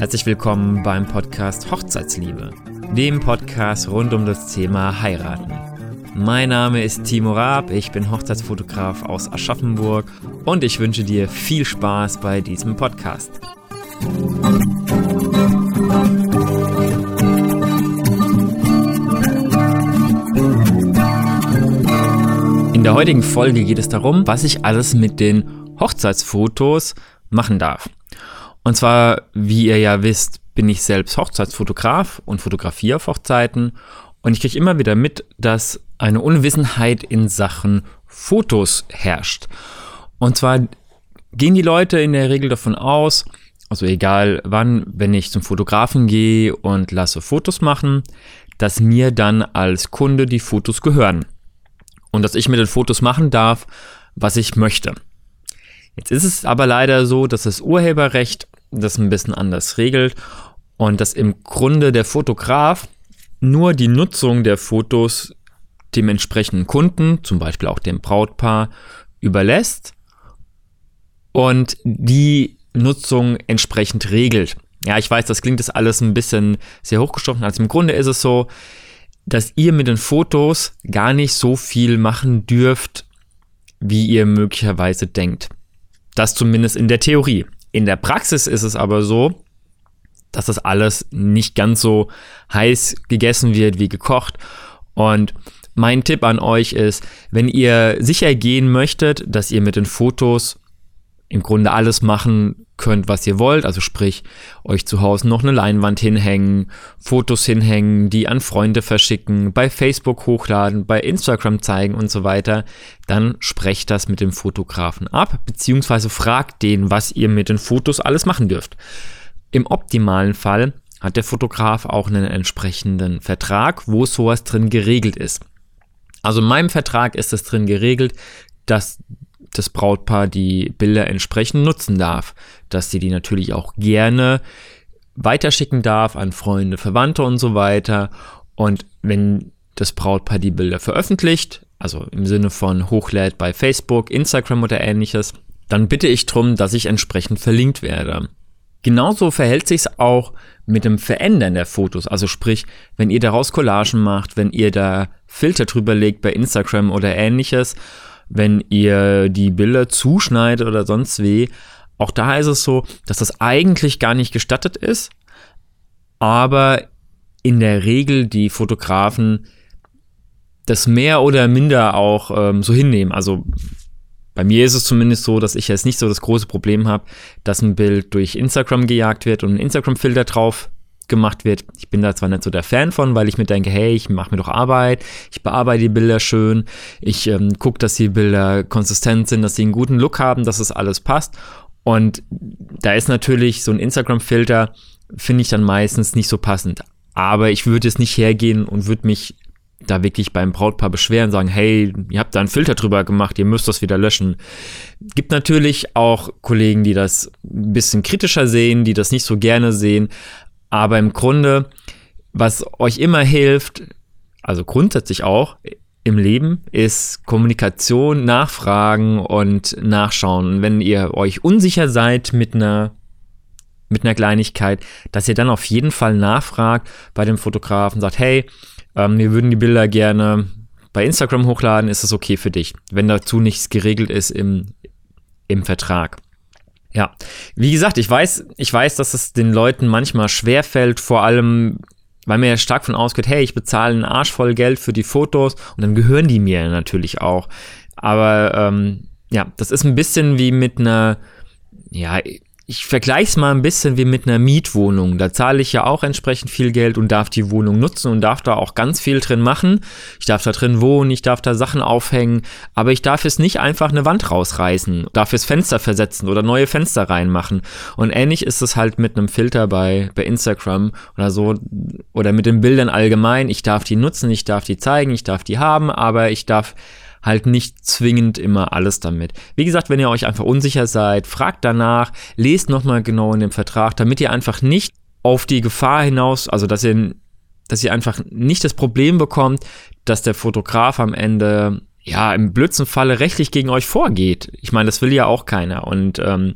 Herzlich willkommen beim Podcast Hochzeitsliebe, dem Podcast rund um das Thema Heiraten. Mein Name ist Timo Raab, ich bin Hochzeitsfotograf aus Aschaffenburg und ich wünsche dir viel Spaß bei diesem Podcast. In der heutigen Folge geht es darum, was ich alles mit den Hochzeitsfotos machen darf. Und zwar, wie ihr ja wisst, bin ich selbst Hochzeitsfotograf und fotografiere auf Hochzeiten. Und ich kriege immer wieder mit, dass eine Unwissenheit in Sachen Fotos herrscht. Und zwar gehen die Leute in der Regel davon aus, also egal wann, wenn ich zum Fotografen gehe und lasse Fotos machen, dass mir dann als Kunde die Fotos gehören. Und dass ich mit den Fotos machen darf, was ich möchte. Jetzt ist es aber leider so, dass das Urheberrecht das ein bisschen anders regelt und dass im Grunde der Fotograf nur die Nutzung der Fotos dem entsprechenden Kunden, zum Beispiel auch dem Brautpaar, überlässt und die Nutzung entsprechend regelt. Ja, ich weiß, das klingt das alles ein bisschen sehr hochgestochen, als im Grunde ist es so, dass ihr mit den Fotos gar nicht so viel machen dürft, wie ihr möglicherweise denkt. Das zumindest in der Theorie. In der Praxis ist es aber so, dass das alles nicht ganz so heiß gegessen wird wie gekocht. Und mein Tipp an euch ist, wenn ihr sicher gehen möchtet, dass ihr mit den Fotos im Grunde alles machen könnt, was ihr wollt. Also sprich, euch zu Hause noch eine Leinwand hinhängen, Fotos hinhängen, die an Freunde verschicken, bei Facebook hochladen, bei Instagram zeigen und so weiter. Dann sprecht das mit dem Fotografen ab, beziehungsweise fragt den, was ihr mit den Fotos alles machen dürft. Im optimalen Fall hat der Fotograf auch einen entsprechenden Vertrag, wo sowas drin geregelt ist. Also in meinem Vertrag ist es drin geregelt, dass das Brautpaar die Bilder entsprechend nutzen darf, dass sie die natürlich auch gerne weiterschicken darf an Freunde, Verwandte und so weiter. Und wenn das Brautpaar die Bilder veröffentlicht, also im Sinne von hochlädt bei Facebook, Instagram oder ähnliches, dann bitte ich darum, dass ich entsprechend verlinkt werde. Genauso verhält sich es auch mit dem Verändern der Fotos. Also sprich, wenn ihr daraus Collagen macht, wenn ihr da Filter drüber legt bei Instagram oder ähnliches wenn ihr die Bilder zuschneidet oder sonst wie. Auch da ist es so, dass das eigentlich gar nicht gestattet ist, aber in der Regel die Fotografen das mehr oder minder auch ähm, so hinnehmen. Also bei mir ist es zumindest so, dass ich jetzt nicht so das große Problem habe, dass ein Bild durch Instagram gejagt wird und ein Instagram-Filter drauf gemacht wird. Ich bin da zwar nicht so der Fan von, weil ich mir denke, hey, ich mache mir doch Arbeit, ich bearbeite die Bilder schön, ich ähm, gucke, dass die Bilder konsistent sind, dass sie einen guten Look haben, dass es alles passt. Und da ist natürlich so ein Instagram-Filter, finde ich dann meistens nicht so passend. Aber ich würde es nicht hergehen und würde mich da wirklich beim Brautpaar beschweren, sagen, hey, ihr habt da einen Filter drüber gemacht, ihr müsst das wieder löschen. Gibt natürlich auch Kollegen, die das ein bisschen kritischer sehen, die das nicht so gerne sehen, aber im Grunde, was euch immer hilft, also grundsätzlich auch im Leben, ist Kommunikation, Nachfragen und Nachschauen. Wenn ihr euch unsicher seid mit einer mit einer Kleinigkeit, dass ihr dann auf jeden Fall nachfragt bei dem Fotografen, sagt, hey, ähm, wir würden die Bilder gerne bei Instagram hochladen, ist das okay für dich, wenn dazu nichts geregelt ist im, im Vertrag. Ja, wie gesagt, ich weiß, ich weiß, dass es den Leuten manchmal schwerfällt, vor allem, weil mir ja stark von ausgeht, hey, ich bezahle einen Arsch voll Geld für die Fotos und dann gehören die mir natürlich auch. Aber ähm, ja, das ist ein bisschen wie mit einer, ja, ich vergleiche es mal ein bisschen wie mit einer Mietwohnung. Da zahle ich ja auch entsprechend viel Geld und darf die Wohnung nutzen und darf da auch ganz viel drin machen. Ich darf da drin wohnen, ich darf da Sachen aufhängen, aber ich darf es nicht einfach eine Wand rausreißen, darf es Fenster versetzen oder neue Fenster reinmachen. Und ähnlich ist es halt mit einem Filter bei, bei Instagram oder so oder mit den Bildern allgemein. Ich darf die nutzen, ich darf die zeigen, ich darf die haben, aber ich darf halt nicht zwingend immer alles damit. Wie gesagt, wenn ihr euch einfach unsicher seid, fragt danach, lest nochmal genau in dem Vertrag, damit ihr einfach nicht auf die Gefahr hinaus, also dass ihr, dass ihr einfach nicht das Problem bekommt, dass der Fotograf am Ende ja im blödsten Falle rechtlich gegen euch vorgeht. Ich meine, das will ja auch keiner. Und ähm,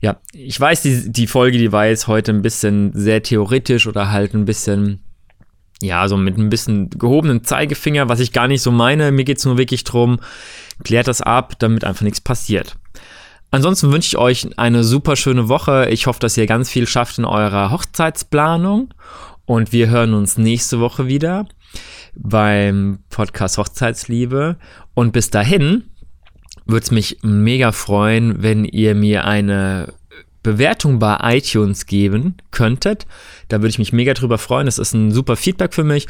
ja, ich weiß, die, die Folge, die war jetzt heute ein bisschen sehr theoretisch oder halt ein bisschen, ja, so mit ein bisschen gehobenen Zeigefinger, was ich gar nicht so meine. Mir geht es nur wirklich drum, klärt das ab, damit einfach nichts passiert. Ansonsten wünsche ich euch eine super schöne Woche. Ich hoffe, dass ihr ganz viel schafft in eurer Hochzeitsplanung. Und wir hören uns nächste Woche wieder beim Podcast Hochzeitsliebe. Und bis dahin würde es mich mega freuen, wenn ihr mir eine Bewertung bei iTunes geben könntet. Da würde ich mich mega drüber freuen. Das ist ein super Feedback für mich.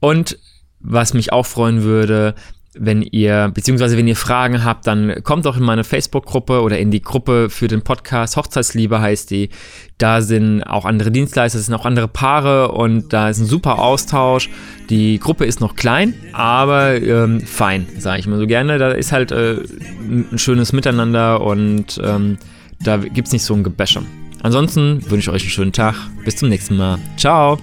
Und was mich auch freuen würde, wenn ihr, beziehungsweise wenn ihr Fragen habt, dann kommt doch in meine Facebook-Gruppe oder in die Gruppe für den Podcast. Hochzeitsliebe heißt die. Da sind auch andere Dienstleister, es sind auch andere Paare und da ist ein super Austausch. Die Gruppe ist noch klein, aber ähm, fein, sage ich mal so gerne. Da ist halt äh, ein schönes Miteinander und ähm, da gibt es nicht so ein Gebäsche. Ansonsten wünsche ich euch einen schönen Tag. Bis zum nächsten Mal. Ciao.